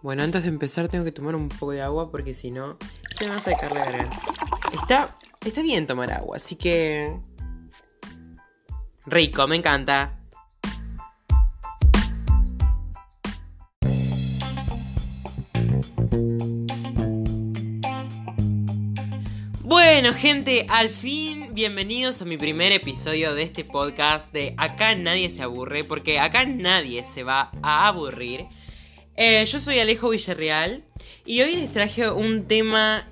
Bueno, antes de empezar tengo que tomar un poco de agua porque si no se me va a sacar la garganta. Está, está bien tomar agua, así que... Rico, me encanta. Bueno, gente, al fin, bienvenidos a mi primer episodio de este podcast de Acá nadie se aburre, porque acá nadie se va a aburrir. Eh, yo soy Alejo Villarreal y hoy les traje un tema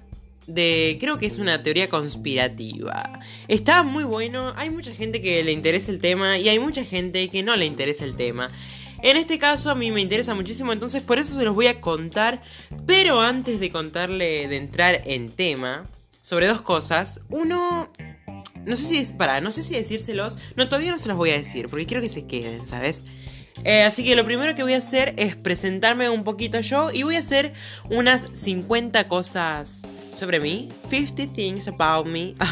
de, creo que es una teoría conspirativa. Está muy bueno, hay mucha gente que le interesa el tema y hay mucha gente que no le interesa el tema. En este caso a mí me interesa muchísimo, entonces por eso se los voy a contar. Pero antes de contarle, de entrar en tema, sobre dos cosas. Uno, no sé si es, para, no sé si decírselos. No, todavía no se los voy a decir, porque quiero que se queden, ¿sabes? Eh, así que lo primero que voy a hacer es presentarme un poquito yo y voy a hacer unas 50 cosas sobre mí. 50 things about me.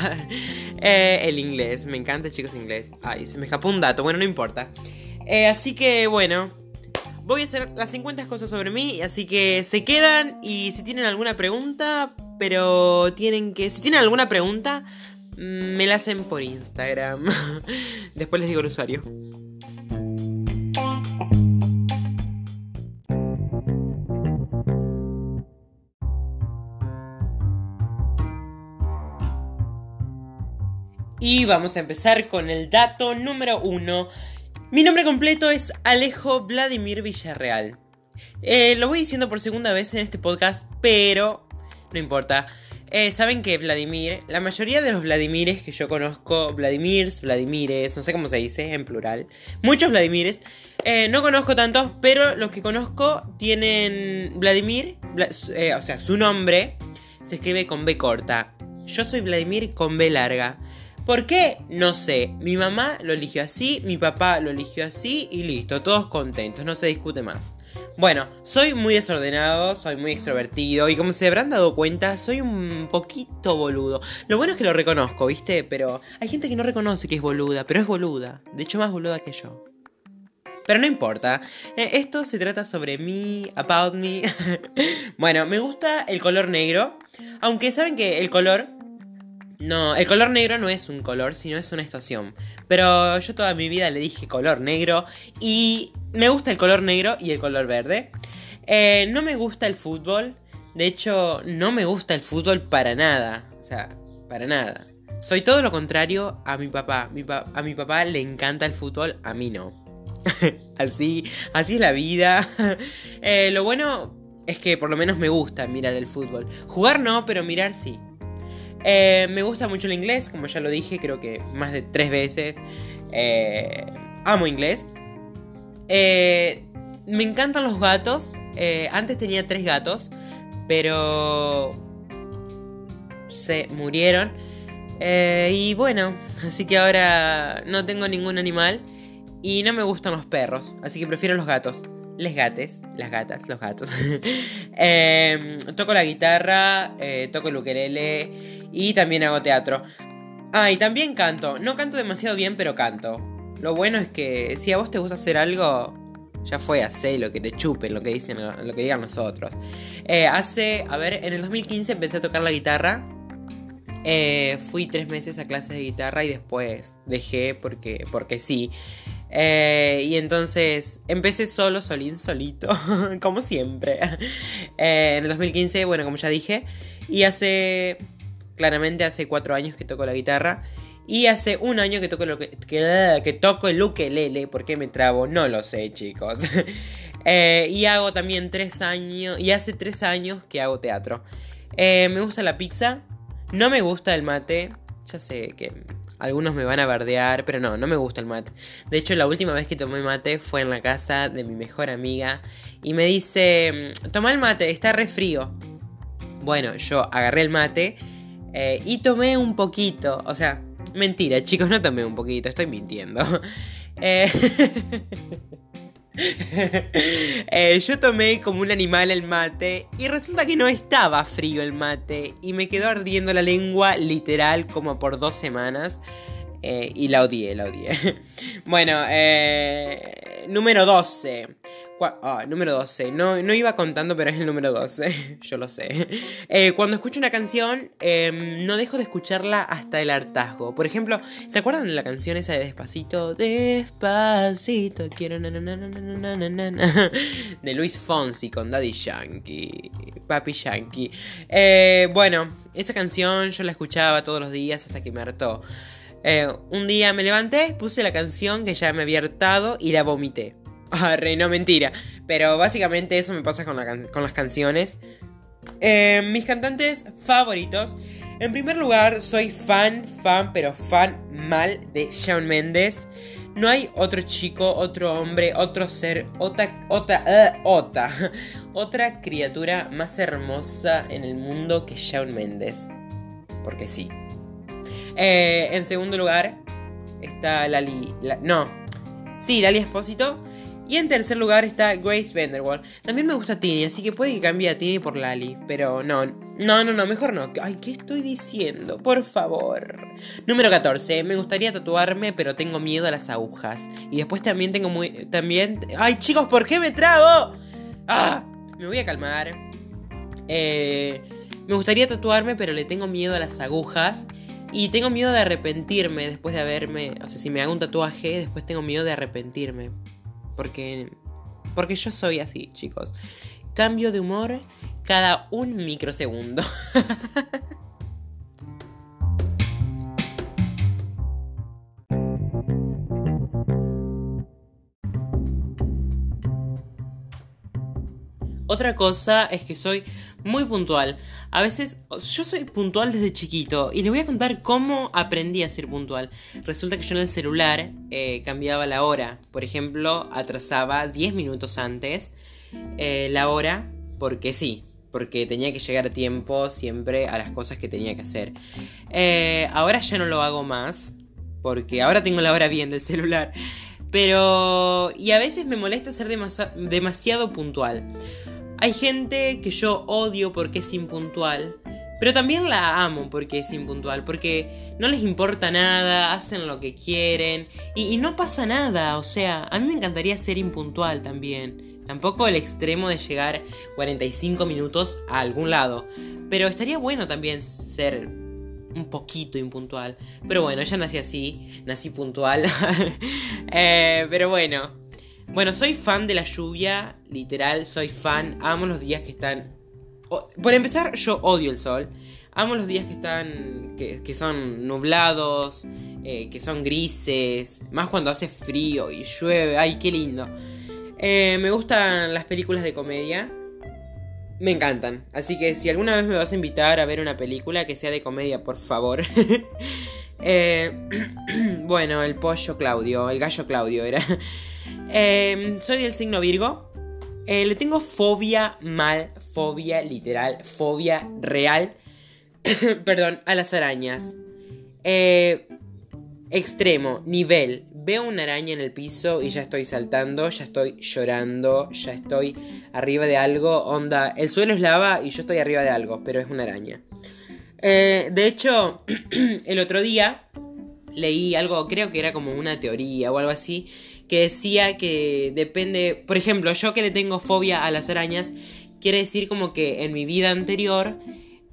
Eh, el inglés, me encanta chicos inglés. Ay, se me escapó un dato, bueno, no importa. Eh, así que bueno, voy a hacer las 50 cosas sobre mí, así que se quedan y si tienen alguna pregunta, pero tienen que, si tienen alguna pregunta, me la hacen por Instagram. Después les digo el usuario. Y vamos a empezar con el dato número uno. Mi nombre completo es Alejo Vladimir Villarreal. Eh, lo voy diciendo por segunda vez en este podcast, pero no importa. Eh, Saben que Vladimir, la mayoría de los Vladimires que yo conozco, Vladimirs, Vladimires, no sé cómo se dice en plural, muchos Vladimires, eh, no conozco tantos, pero los que conozco tienen Vladimir, o sea, su nombre se escribe con B corta. Yo soy Vladimir con B larga. ¿Por qué? No sé. Mi mamá lo eligió así, mi papá lo eligió así y listo, todos contentos, no se discute más. Bueno, soy muy desordenado, soy muy extrovertido y como se habrán dado cuenta, soy un poquito boludo. Lo bueno es que lo reconozco, ¿viste? Pero hay gente que no reconoce que es boluda, pero es boluda. De hecho, más boluda que yo. Pero no importa. Eh, esto se trata sobre mí, about me. bueno, me gusta el color negro. Aunque saben que el color no, el color negro no es un color, sino es una estación. Pero yo toda mi vida le dije color negro y me gusta el color negro y el color verde. Eh, no me gusta el fútbol. De hecho, no me gusta el fútbol para nada. O sea, para nada. Soy todo lo contrario a mi papá. a mi papá le encanta el fútbol, a mí no. así, así es la vida. Eh, lo bueno es que por lo menos me gusta mirar el fútbol. Jugar no, pero mirar sí. Eh, me gusta mucho el inglés, como ya lo dije, creo que más de tres veces. Eh, amo inglés. Eh, me encantan los gatos. antes tenía tres gatos, pero se murieron. y bueno, así que ahora no tengo ningún animal y no me gustan los perros, así que prefiero los gatos les gates, las gatas, los gatos. Em, toco la guitarra, eh, toco el ukelele y también hago teatro. Ah, y también canto. No canto demasiado bien, pero canto. Lo bueno es que si a vos te gusta hacer algo, ya fue, hacer lo que te chupen, lo que dicen, lo que digan nosotros. Eh, hace, a ver, en el 2015 empecé a tocar la guitarra. Eh, fui tres meses a clases de guitarra y después dejé porque, porque sí. Eh, y entonces empecé solo, solín, solito, como siempre. Eh, en el 2015, bueno, como ya dije. Y hace, claramente hace cuatro años que toco la guitarra. Y hace un año que toco, lo que, que, toco el ukelele. ¿Por qué me trabo? No lo sé, chicos. Eh, y hago también tres años. Y hace tres años que hago teatro. me gusta la pizza. No me gusta el mate. Ya sé que algunos me van a bardear, pero no, no me gusta el mate. De hecho, la última vez que tomé mate fue en la casa de mi mejor amiga y me dice, mm, toma el mate, está re frío. Bueno, yo agarré el mate eh, y tomé un poquito. O sea, mentira, chicos, no tomé un poquito, estoy mintiendo. Eh, Eh, yo tomé como un animal el mate y resulta que no estaba frío el mate y me quedó ardiendo la lengua literal como por dos semanas eh, y la odié, la odié. bueno, eh, número 12. Ah, número 12. No, no iba contando, pero es el número 12. Yo lo sé. Eh, cuando escucho una canción, em, no dejo de escucharla hasta el hartazgo. Por ejemplo, ¿se acuerdan de la canción esa de Despacito? Despacito, quiero De Luis Fonsi con Daddy Yankee. Papi Yankee. Eh, bueno, esa canción yo la escuchaba todos los días hasta que me hartó. Eh, un día me levanté, puse la canción que ya me había hartado y la vomité. Arre, no mentira. Pero básicamente eso me pasa con, las canciones. Eh, mis cantantes favoritos. En primer lugar, soy fan, fan, pero fan mal de Shawn Mendes. No hay otro chico, otro hombre, otro ser, otra, otra, uh, otra, otra criatura más hermosa en el mundo que Shawn Mendes. Porque sí. Eh, en segundo lugar está Lali. no. Sí, Lali Espósito. Y en tercer lugar está Grace Vanderwall. También me gusta Tini, así que puede que cambie a Tini por Lali. Pero no, no, no, no, mejor no. Ay, ¿qué estoy diciendo? Por favor. Número 14. Me gustaría tatuarme, pero tengo miedo a las agujas. Y después también tengo muy. También. Ay, chicos, ¿por qué me trago? ¡Ah! Me voy a calmar. Eh, me gustaría tatuarme, pero le tengo miedo a las agujas. Y tengo miedo de arrepentirme después de haberme. O sea, si me hago un tatuaje, después tengo miedo de arrepentirme. Porque, porque yo soy así, chicos. Cambio de humor cada un microsegundo. Otra cosa es que soy muy puntual. A veces yo soy puntual desde chiquito y les voy a contar cómo aprendí a ser puntual. Resulta que yo en el celular eh, cambiaba la hora. Por ejemplo, atrasaba 10 minutos antes eh, la hora porque sí. Porque tenía que llegar a tiempo siempre a las cosas que tenía que hacer. Eh, ahora ya no lo hago más. Porque ahora tengo la hora bien del celular. Pero... Y a veces me molesta ser demasiado puntual. Hay gente que yo odio porque es impuntual, pero también la amo porque es impuntual, porque no les importa nada, hacen lo que quieren y, no pasa nada, o sea, a mí me encantaría ser impuntual también. Tampoco el extremo de llegar 45 minutos a algún lado, pero estaría bueno también ser un poquito impuntual. Pero bueno, ya nací así, nací puntual. Eh, pero bueno, bueno, soy fan de la lluvia, literal, soy fan, amo los días que están... por empezar, yo odio el sol. Amo los días que están. que, son nublados, eh, que son grises. Más cuando hace frío y llueve. ¡Ay, qué lindo! Eh, me gustan las películas de comedia. Me encantan. Así que si alguna vez me vas a invitar a ver una película que sea de comedia, por favor. Eh, bueno, el pollo Claudio, el gallo Claudio era. Em, soy del signo Virgo. Eh, le tengo fobia mal, fobia literal, fobia real. Perdón, a las arañas. Eh, extremo, nivel. Veo una araña en el piso y ya estoy saltando, ya estoy llorando, ya estoy arriba de algo. Onda, el suelo es lava y yo estoy arriba de algo, pero es una araña. Eh, de hecho, el otro día leí algo, creo que era como una teoría o algo así, que decía que depende, por ejemplo, yo que le tengo fobia a las arañas, quiere decir como que en mi vida anterior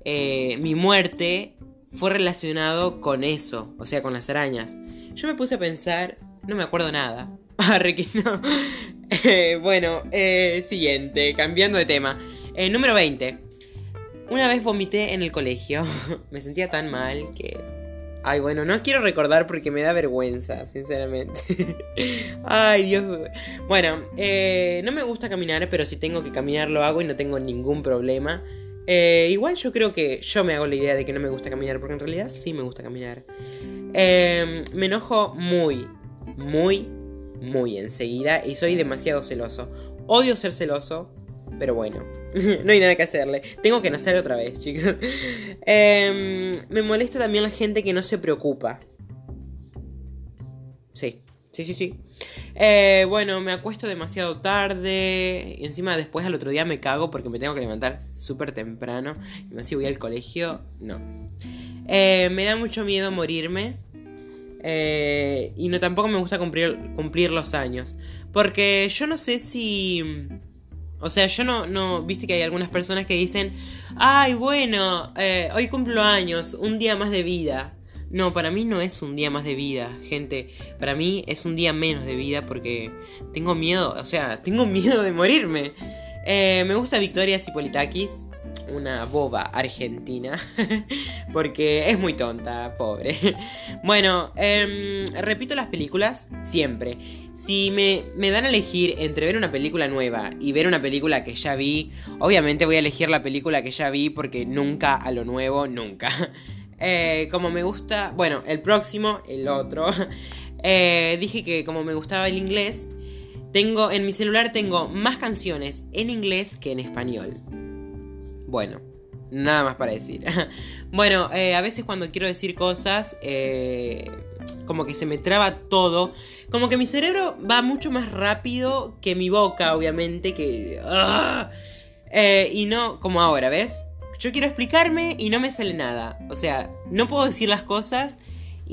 eh, mi muerte fue relacionado con eso, o sea, con las arañas. Yo me puse a pensar, no me acuerdo nada. que no. Eh, bueno, eh, siguiente, cambiando de tema. número 20. Una vez vomité en el colegio. me sentía tan mal que Ay, bueno, no quiero recordar porque me da vergüenza, sinceramente. Ay, Dios. Bueno, eh, no me gusta caminar, pero si tengo que caminar lo hago y no tengo ningún problema. Eh, igual yo creo que yo me hago la idea de que no me gusta caminar, porque en realidad sí me gusta caminar. Em, me enojo muy, muy, muy enseguida y soy demasiado celoso. Odio ser celoso, pero bueno, no hay nada que hacerle. Tengo que nacer otra vez, chicos. Em, me molesta también la gente que no se preocupa. Sí, sí, sí, sí. Eh, bueno, me acuesto demasiado tarde. Y encima después al otro día me cago porque me tengo que levantar súper temprano. Y más si voy al colegio, no. Eh, me da mucho miedo morirme. Eh, y no tampoco me gusta cumplir, cumplir los años. Porque yo no sé si... O sea, yo no, no, viste que hay algunas personas que dicen, ay, bueno, eh, hoy cumplo años, un día más de vida. No, para mí no es un día más de vida, gente. Para mí es un día menos de vida porque tengo miedo, o sea, tengo miedo de morirme. Eh, me gusta Victoria Cipolitakis, una boba argentina, porque es muy tonta, pobre. bueno, em, repito las películas siempre. Si me, me, dan a elegir entre ver una película nueva y ver una película que ya vi, obviamente voy a elegir la película que ya vi porque nunca a lo nuevo, nunca. Eh, como me gusta, bueno, el próximo, el otro, eh, dije que como me gustaba el inglés, tengo en mi celular tengo más canciones en inglés que en español. Bueno, nada más para decir. bueno, eh, a veces cuando quiero decir cosas, como que se me traba todo. Como que mi cerebro va mucho más rápido que mi boca, obviamente, que... ¡ah! y no como ahora, ¿ves? Yo quiero explicarme y no me sale nada. O sea, no puedo decir las cosas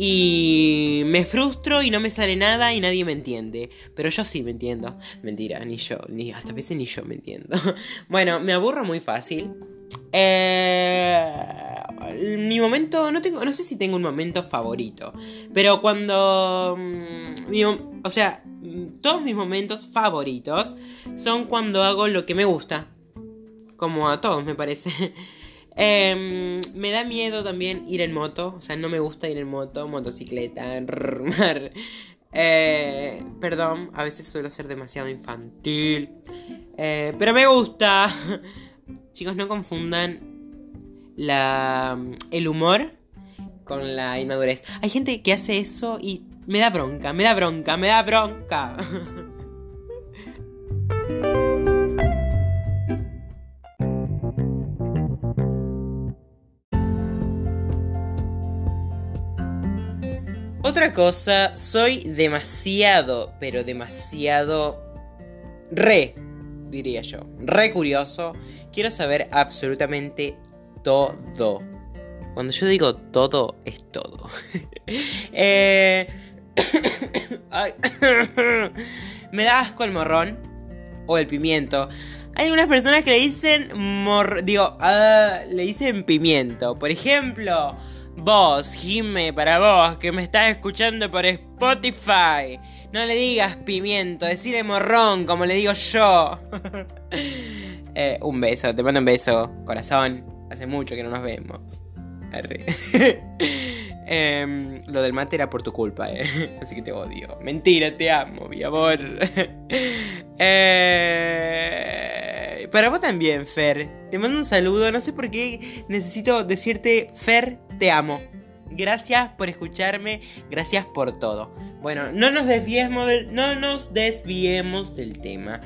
y me frustro y no me sale nada y nadie me entiende. Pero yo sí me entiendo. Mentira, ni yo, ni hasta veces ni yo me entiendo. bueno, me aburro muy fácil. Eh, mi momento, no tengo, no sé si tengo un momento favorito, pero cuando, mm, o sea, todos mis momentos favoritos son cuando hago lo que me gusta, como a todos me parece. Em, me da miedo también ir en moto. O sea, no me gusta ir en moto, motocicleta, eh, perdón, a veces suelo ser demasiado infantil. Eh, pero me gusta. Chicos, no confundan la, el humor con la inmadurez. Hay gente que hace eso y me da bronca, me da bronca, me da bronca. Otra cosa, soy demasiado, pero demasiado re, diría yo, re curioso. Quiero saber absolutamente todo. Cuando yo digo todo, es todo. Eh, me da asco el morrón o el pimiento. Hay algunas personas que le dicen mor... Digo, ah, le dicen pimiento. Por ejemplo, Vos, Jime, para vos, que me estás escuchando por Spotify. No le digas pimiento, decile morrón, como le digo yo. Eh, un beso, te mando un beso, corazón. Hace mucho que no nos vemos. Em, lo del mate era por tu culpa, eh. Así que te odio. Mentira, te amo, mi amor. eh, para vos también, Fer. Te mando un saludo. No sé por qué necesito decirte, Fer, te amo. Gracias por escucharme, gracias por todo. Bueno, no nos desviemos del, no nos desviemos del tema.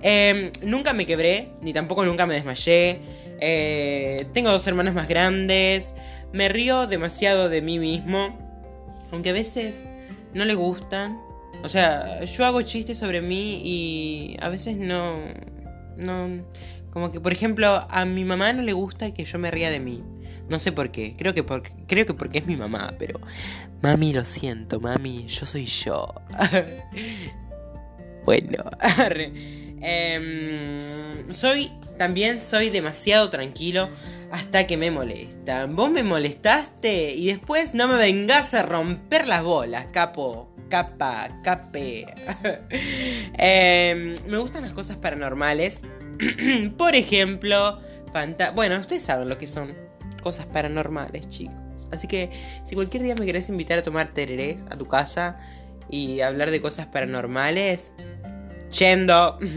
Em, nunca me quebré, ni tampoco nunca me desmayé. Eh, tengo dos hermanos más grandes. Me río demasiado de mí mismo. Aunque a veces no le gustan. O sea, yo hago chistes sobre mí y a veces no... No... Como que, por ejemplo, a mi mamá no le gusta que yo me ría de mí. No sé por qué. Creo que, creo que porque es mi mamá, pero... Mami, lo siento, mami, yo soy yo. bueno. Em, soy... También soy demasiado tranquilo hasta que me molestan. Vos me molestaste y después no me vengas a romper las bolas, capo. Capa, cape. Em, me gustan las cosas paranormales. Por ejemplo, bueno, ustedes saben lo que son cosas paranormales, chicos. Así que si cualquier día me querés invitar a tomar tererés a tu casa y hablar de cosas paranormales, yendo.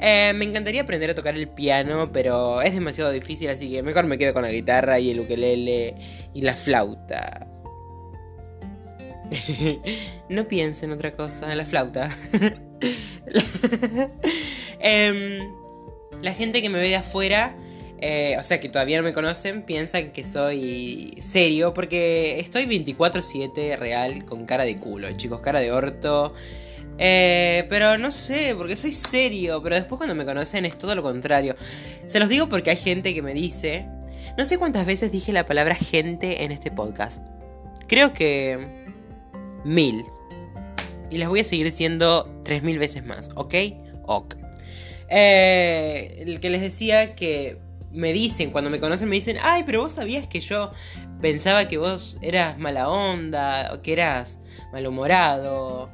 Eh, me encantaría aprender a tocar el piano, pero es demasiado difícil, así que mejor me quedo con la guitarra y el ukelele y la flauta. no pienso en otra cosa, la flauta. Em, la gente que me ve de afuera eh, o sea, que todavía no me conocen, piensan que soy serio, porque estoy 24/7 real con cara de culo, chicos, cara de orto. Eh, pero no sé, porque soy serio, pero después cuando me conocen es todo lo contrario. Se los digo porque hay gente que me dice... No sé cuántas veces dije la palabra gente en este podcast. Creo que... mil. Y las voy a seguir diciendo tres mil veces más, ¿ok? Ok. Eh, el que les decía que me dicen, cuando me conocen, me dicen, ay, pero vos sabías que yo pensaba que vos eras mala onda, o que eras malhumorado.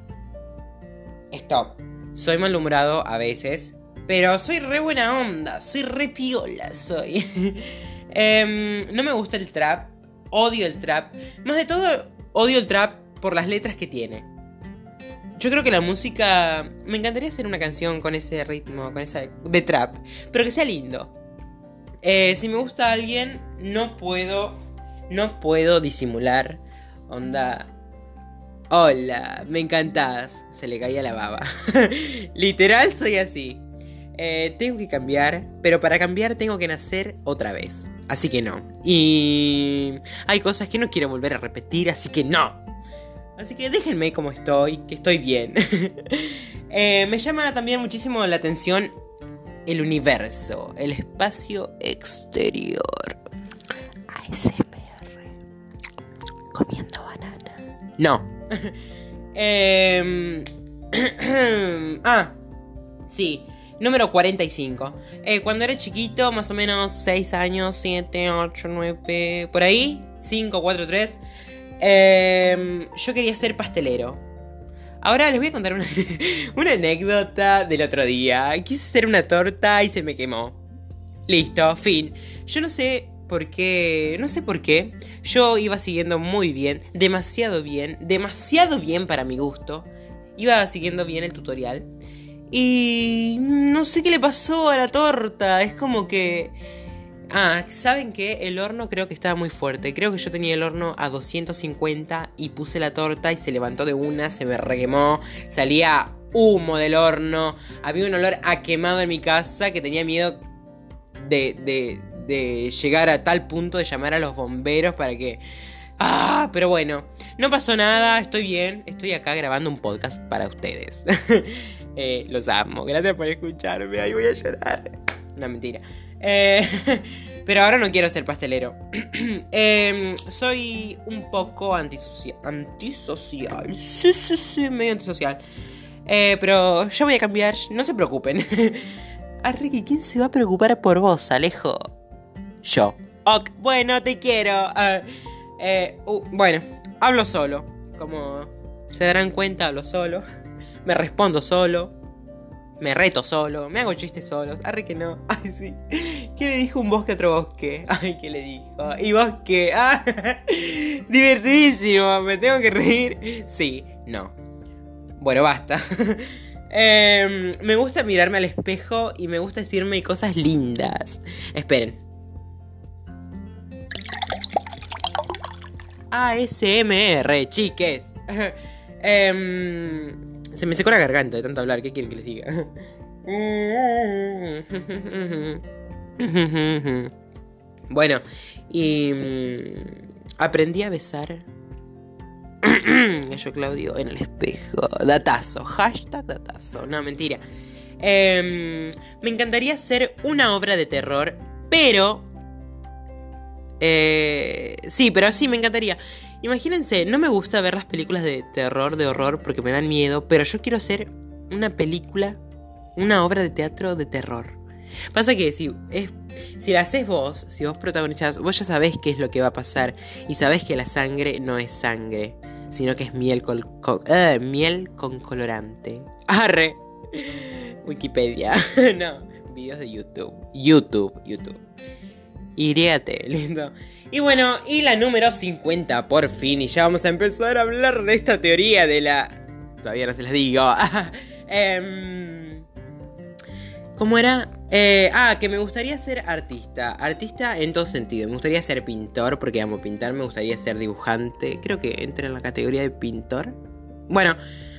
Stop. Soy malhumorado a veces, pero soy re buena onda, soy re piola, soy. Em, no me gusta el trap, odio el trap. Más de todo, odio el trap por las letras que tiene. Yo creo que la música. Me encantaría hacer una canción con ese ritmo, con esa. de trap, pero que sea lindo. Eh, si me gusta alguien, no puedo. No puedo disimular. Onda. Hola, me encantás. Se le caía la baba. Literal, soy así. Eh, tengo que cambiar, pero para cambiar tengo que nacer otra vez. Así que no. Y hay cosas que no quiero volver a repetir, así que no. Así que déjenme como estoy, que estoy bien. Eh, me llama también muchísimo la atención el universo, el espacio exterior. ASMR. Comiendo banana. No. eh, ah, sí. Número 45. Eh, cuando era chiquito, más o menos 6 años, 7, 8, 9, por ahí, 5, 4, 3, yo quería ser pastelero. Ahora les voy a contar una, una anécdota del otro día. Quise hacer una torta y se me quemó. Listo, fin. Yo no sé por qué, no sé por qué. Yo iba siguiendo muy bien, demasiado bien, demasiado bien para mi gusto. Iba siguiendo bien el tutorial. Y no sé qué le pasó a la torta. Es como que... Ah, ¿saben qué? El horno creo que estaba muy fuerte. Creo que yo tenía el horno a 250 y puse la torta y se levantó de una, se me requemó, salía humo del horno, había un olor a quemado en mi casa que tenía miedo de, de, de llegar a tal punto de llamar a los bomberos para que... Ah, pero bueno, no pasó nada, estoy bien, estoy acá grabando un podcast para ustedes. Eh, los amo. Gracias por escucharme. Ahí voy a llorar. Una mentira. Eh, pero ahora no quiero ser pastelero. Em, soy un poco antisocial. Antisocial. Sí, sí, sí, medio antisocial. Eh, pero yo voy a cambiar. No se preocupen. Ricky, ¿quién se va a preocupar por vos, Alejo? Yo. Ok, bueno, te quiero. Uh, bueno, hablo solo. Como se darán cuenta, hablo solo me respondo solo, me reto solo, me hago chistes solos. Arre que no. Ay, sí. ¿Qué le dijo un bosque a otro bosque? Ay, ¿qué le dijo? ¿Y bosque? ¡Ah! Divertidísimo. ¿Me tengo que reír? Sí, no. Bueno, basta. Em, me gusta mirarme al espejo y me gusta decirme cosas lindas. Esperen. ASMR, chiques. eh, se me secó la garganta de tanto hablar. ¿Qué quieren que les diga? bueno, y mm, aprendí a besar. Yo, Claudio, en el espejo. Datazo. Hashtag datazo. No, mentira. Em, me encantaría hacer una obra de terror, pero... Eh, sí, pero sí, me encantaría. Imagínense, no me gusta ver las películas de terror, de horror, porque me dan miedo, pero yo quiero hacer una película, una obra de teatro de terror. Pasa que si, es, si la haces vos, si vos protagonizás, vos ya sabés qué es lo que va a pasar y sabés que la sangre no es sangre, sino que es miel con, eh, miel con colorante. Arre. Wikipedia. no, videos de YouTube. YouTube, YouTube. Iríate, lindo. Y bueno, y la número 50 por fin. Y ya vamos a empezar a hablar de esta teoría de la... Todavía no se las digo. eh, ¿Cómo era? Eh, ah, que me gustaría ser artista. Artista en todo sentido. Me gustaría ser pintor porque amo pintar. Me gustaría ser dibujante. Creo que entra en la categoría de pintor. Bueno,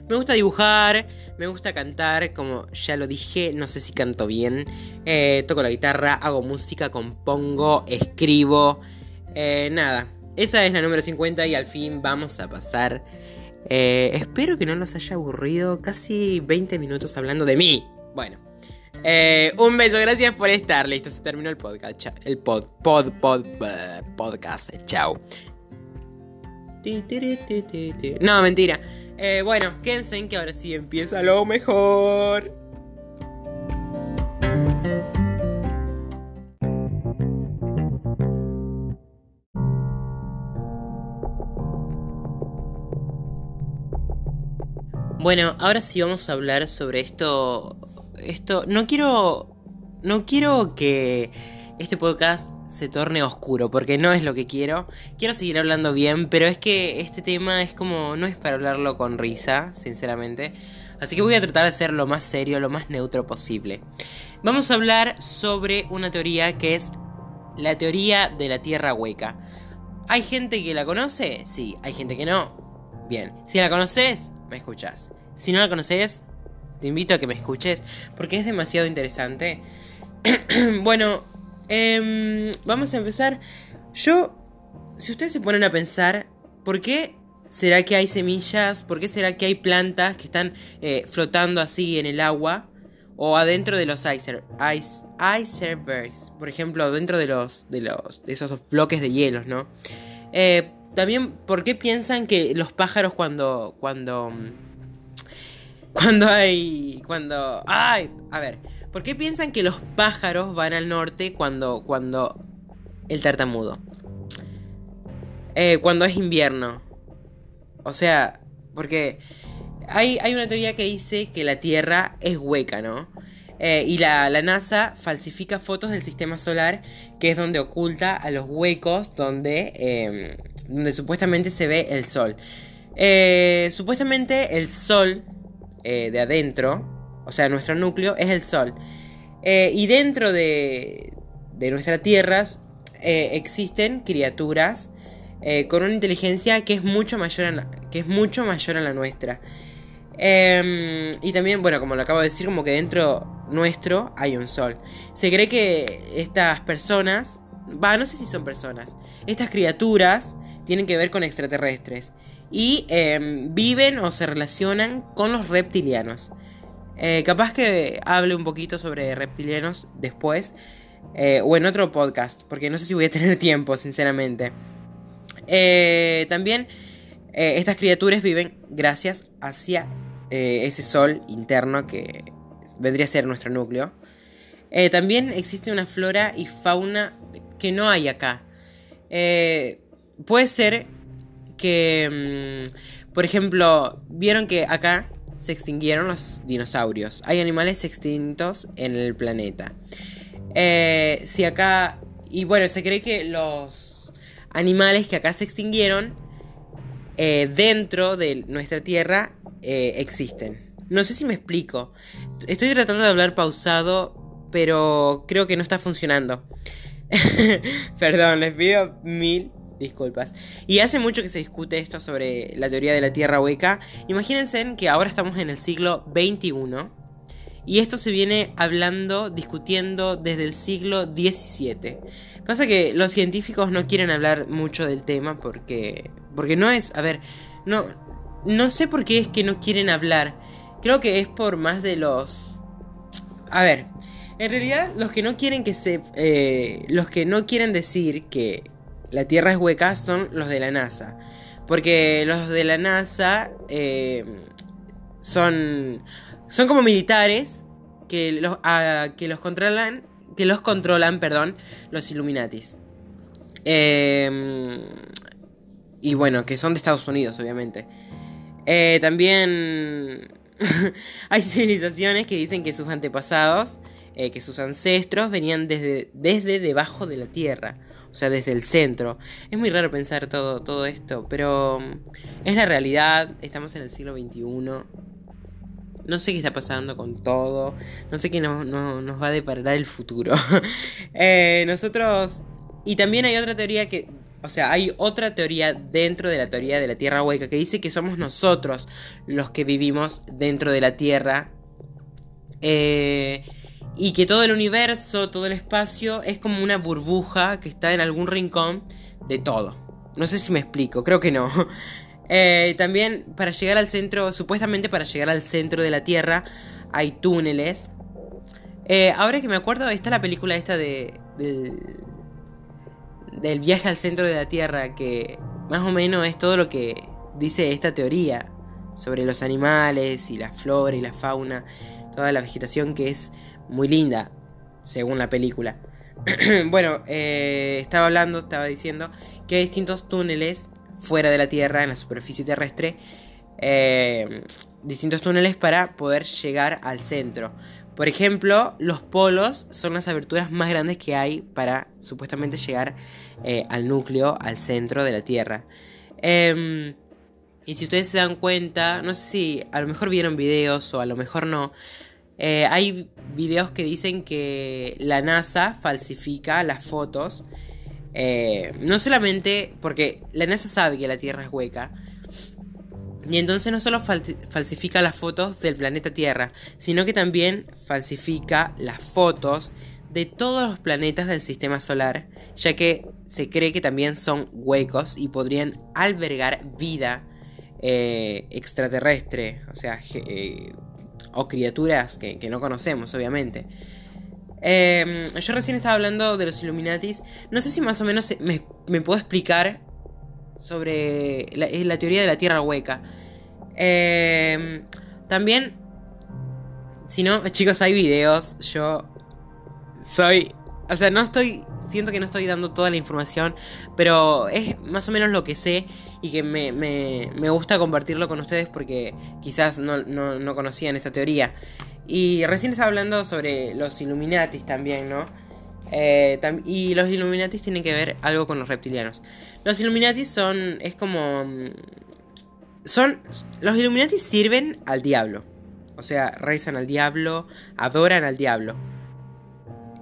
me gusta dibujar, me gusta cantar, como ya lo dije, no sé si canto bien. Eh, toco la guitarra, hago música, compongo, escribo. Eh, nada, esa es la número 50 y al fin vamos a pasar. Eh, espero que no nos haya aburrido casi 20 minutos hablando de mí. Bueno, eh, un beso, gracias por estar. Listo, se terminó el podcast. El pod, pod, pod, podcast. Chao. No, mentira. Eh, bueno, quédense en que ahora sí empieza lo mejor. Bueno, ahora sí vamos a hablar sobre esto. Esto. No quiero. No quiero que este podcast se torne oscuro, porque no es lo que quiero. Quiero seguir hablando bien, pero es que este tema es como. no es para hablarlo con risa, sinceramente. Así que voy a tratar de ser lo más serio, lo más neutro posible. Vamos a hablar sobre una teoría que es la teoría de la Tierra hueca. ¿Hay gente que la conoce? Sí, hay gente que no. Bien, si la conoces, me escuchas. Si no la conoces, te invito a que me escuches porque es demasiado interesante. bueno, em, vamos a empezar. Yo, si ustedes se ponen a pensar, ¿por qué será que hay semillas? ¿Por qué será que hay plantas que están eh, flotando así en el agua? O adentro de los icer, ice, icebergs, por ejemplo, dentro de los, de los, esos bloques de hielos, ¿no? Eh, también, ¿por qué piensan que los pájaros cuando, cuando, cuando hay, cuando, ay, a ver, ¿por qué piensan que los pájaros van al norte cuando, cuando el tartamudo? Eh, cuando es invierno. O sea, porque hay, hay una teoría que dice que la Tierra es hueca, ¿no? Eh, y la, NASA falsifica fotos del sistema solar, que es donde oculta a los huecos donde, em, donde supuestamente se ve el Sol. Eh, supuestamente el Sol eh, de adentro, o sea, nuestro núcleo, es el Sol. y dentro de, de nuestra Tierra existen criaturas con una inteligencia que es mucho mayor que es mucho mayor a la nuestra. Em, y también, bueno, como lo acabo de decir, como que dentro nuestro hay un sol. Se cree que estas personas, va, no sé si son personas, estas criaturas tienen que ver con extraterrestres y em, viven o se relacionan con los reptilianos. Eh, capaz que hable un poquito sobre reptilianos después eh, o en otro podcast, porque no sé si voy a tener tiempo, sinceramente. Eh, también estas criaturas viven gracias hacia ese sol interno que vendría a ser nuestro núcleo. También existe una flora y fauna que no hay acá. Puede ser que, mm, por ejemplo, vieron que acá se extinguieron los dinosaurios. Hay animales extintos en el planeta. si acá... Y bueno, se cree que los animales que acá se extinguieron dentro de nuestra Tierra eh, existen. No sé si me explico. Estoy tratando de hablar pausado, pero creo que no está funcionando. Perdón, les pido mil disculpas. Y hace mucho que se discute esto sobre la teoría de la Tierra hueca. Imagínense que ahora estamos en el siglo XXI. Y esto se viene hablando, discutiendo desde el siglo XVII. Pasa que los científicos no quieren hablar mucho del tema porque... Porque no es... A ver, no, no sé por qué es que no quieren hablar. Creo que es por más de los... A ver, en realidad los que no quieren que se... Eh, los que no quieren decir que la Tierra es hueca son los de la NASA. Porque los de la NASA eh, son... Son como militares que los, que los controlan... Que los controlan, perdón, los Illuminatis. Eh, y bueno, que son de Estados Unidos, obviamente. Eh, también hay civilizaciones que dicen que sus antepasados, eh, que sus ancestros venían desde, desde debajo de la Tierra, o sea, desde el centro. Es muy raro pensar todo, todo esto, pero mm, es la realidad, estamos en el siglo XXI. No sé qué está pasando con todo. No sé qué nos va a deparar el futuro. Eh, nosotros... Y también hay otra teoría que o sea, hay otra teoría dentro de la teoría de la Tierra hueca que dice que somos nosotros los que vivimos dentro de la Tierra. Eh, y que todo el universo, todo el espacio es como una burbuja que está en algún rincón de todo. No sé si me explico, creo que no. Eh, también para llegar al centro, supuestamente para llegar al centro de la Tierra hay túneles. Eh, ahora que me acuerdo, está la película esta de, del viaje al centro de la Tierra que más o menos es todo lo que dice esta teoría sobre los animales y la flora y la fauna, toda la vegetación que es muy linda, según la película. bueno, eh, estaba hablando, estaba diciendo que hay distintos túneles fuera de la Tierra, en la superficie terrestre, eh, distintos túneles para poder llegar al centro. Por ejemplo, los polos son las aberturas más grandes que hay para supuestamente llegar eh, al núcleo, al centro de la Tierra. Em, y si ustedes se dan cuenta, no sé si a lo mejor vieron videos o a lo mejor no, eh, hay videos que dicen que la NASA falsifica las fotos. Eh, no solamente porque la NASA sabe que la Tierra es hueca. Y entonces no solo falsifica las fotos del planeta Tierra, sino que también falsifica las fotos de todos los planetas del sistema solar, ya que se cree que también son huecos y podrían albergar vida eh, extraterrestre, o sea, o criaturas que, no conocemos, obviamente. Em, yo recién estaba hablando de los Illuminatis. No sé si más o menos me, puedo explicar sobre la, teoría de la Tierra hueca. Em, también, si no, chicos, hay videos. Yo soy... O sea, no estoy... Siento que no estoy dando toda la información, pero es más o menos lo que sé y que me, me, gusta compartirlo con ustedes porque quizás no, conocían esta teoría. Y recién estaba hablando sobre los Illuminatis también, ¿no? Eh, y los Illuminatis tienen que ver algo con los reptilianos. Los Illuminatis son. es como. Mm, son. Los Illuminatis sirven al diablo. O sea, rezan al diablo, adoran al diablo.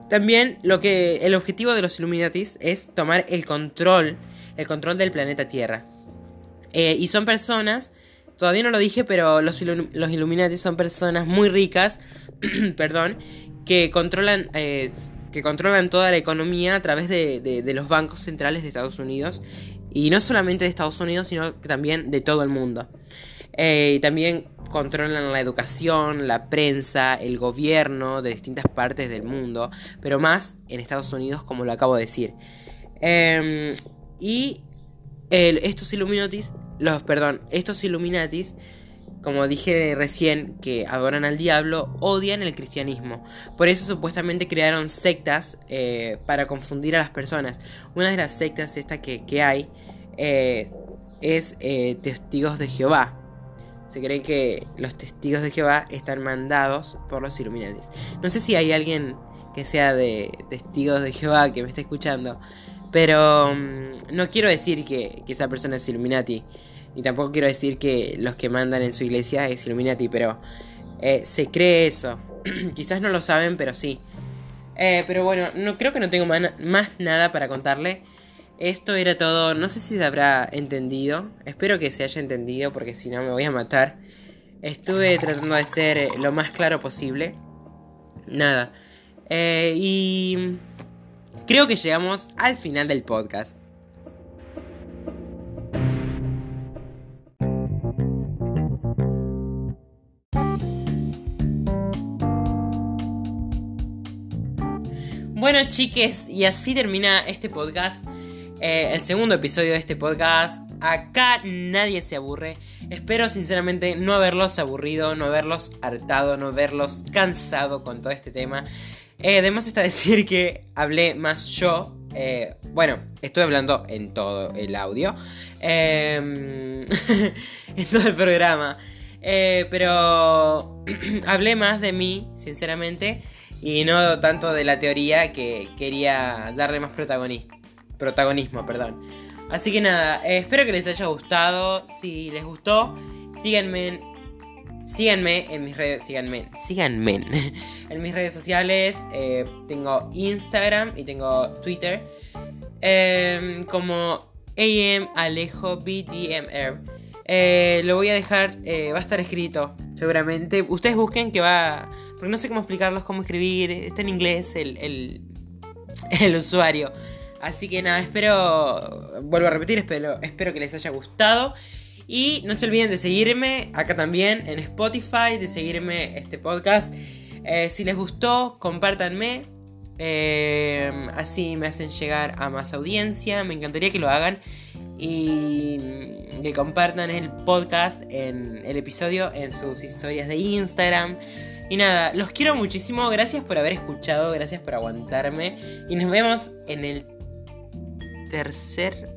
También lo que. El objetivo de los Illuminatis es tomar el control. El control del planeta Tierra. Eh, y son personas, todavía no lo dije, pero los, Illuminati son personas muy ricas, perdón, que controlan, eh, que controlan toda la economía a través de, los bancos centrales de Estados Unidos. Y no solamente de Estados Unidos, sino también de todo el mundo. Eh, también controlan la educación, la prensa, el gobierno de distintas partes del mundo, pero más en Estados Unidos, como lo acabo de decir. Em, y estos Illuminatis, los, perdón, estos Illuminatis, como dije recién, que adoran al diablo, odian el cristianismo. Por eso supuestamente crearon sectas eh, para confundir a las personas. Una de las sectas esta que, hay eh, es eh, Testigos de Jehová. Se cree que los testigos de Jehová están mandados por los Illuminatis. No sé si hay alguien que sea de testigos de Jehová que me está escuchando. Pero mm, no quiero decir que, esa persona es Illuminati. Ni tampoco quiero decir que los que mandan en su iglesia es Illuminati. Pero eh, se cree eso. Quizás no lo saben, pero sí. Eh, pero bueno, no, creo que no tengo más nada para contarle. Esto era todo. No sé si se habrá entendido. Espero que se haya entendido porque si no me voy a matar. Estuve tratando de ser lo más claro posible. Nada. Eh, y creo que llegamos al final del podcast. Bueno, chiques, y así termina este podcast. Eh, el segundo episodio de este podcast. Acá nadie se aburre. Espero sinceramente no haberlos aburrido, no haberlos hartado, no haberlos cansado con todo este tema. Eh, además está decir que hablé más yo. Eh, bueno, estoy hablando en todo el audio. Em, en todo el programa. Eh, pero hablé más de mí, sinceramente. Y no tanto de la teoría que quería darle más protagonismo. Perdón. Así que nada, espero que les haya gustado. Si les gustó, síganme en Síganme en mis redes, síganme, síganme en mis redes sociales. Eh, tengo Instagram y tengo Twitter. Em, como AM Alejo. Eh, lo voy a dejar, eh, va a estar escrito seguramente. Ustedes busquen que va. Porque no sé cómo explicarlos, cómo escribir. Está en inglés el, el, el usuario. Así que nada, espero. Vuelvo a repetir, espero, espero que les haya gustado. Y no se olviden de seguirme acá también en Spotify, de seguirme este podcast. Eh, si les gustó, compártanme. Eh, así me hacen llegar a más audiencia. Me encantaría que lo hagan y que compartan el podcast en el episodio en sus historias de Instagram. Y nada, los quiero muchísimo. Gracias por haber escuchado, gracias por aguantarme. Y nos vemos en el tercer...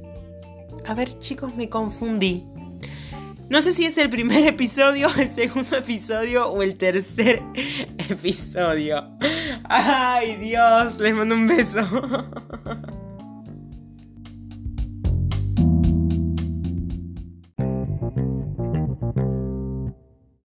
A ver chicos, me confundí. No sé si es el primer episodio, el segundo episodio o el tercer episodio. Ay Dios, les mando un beso.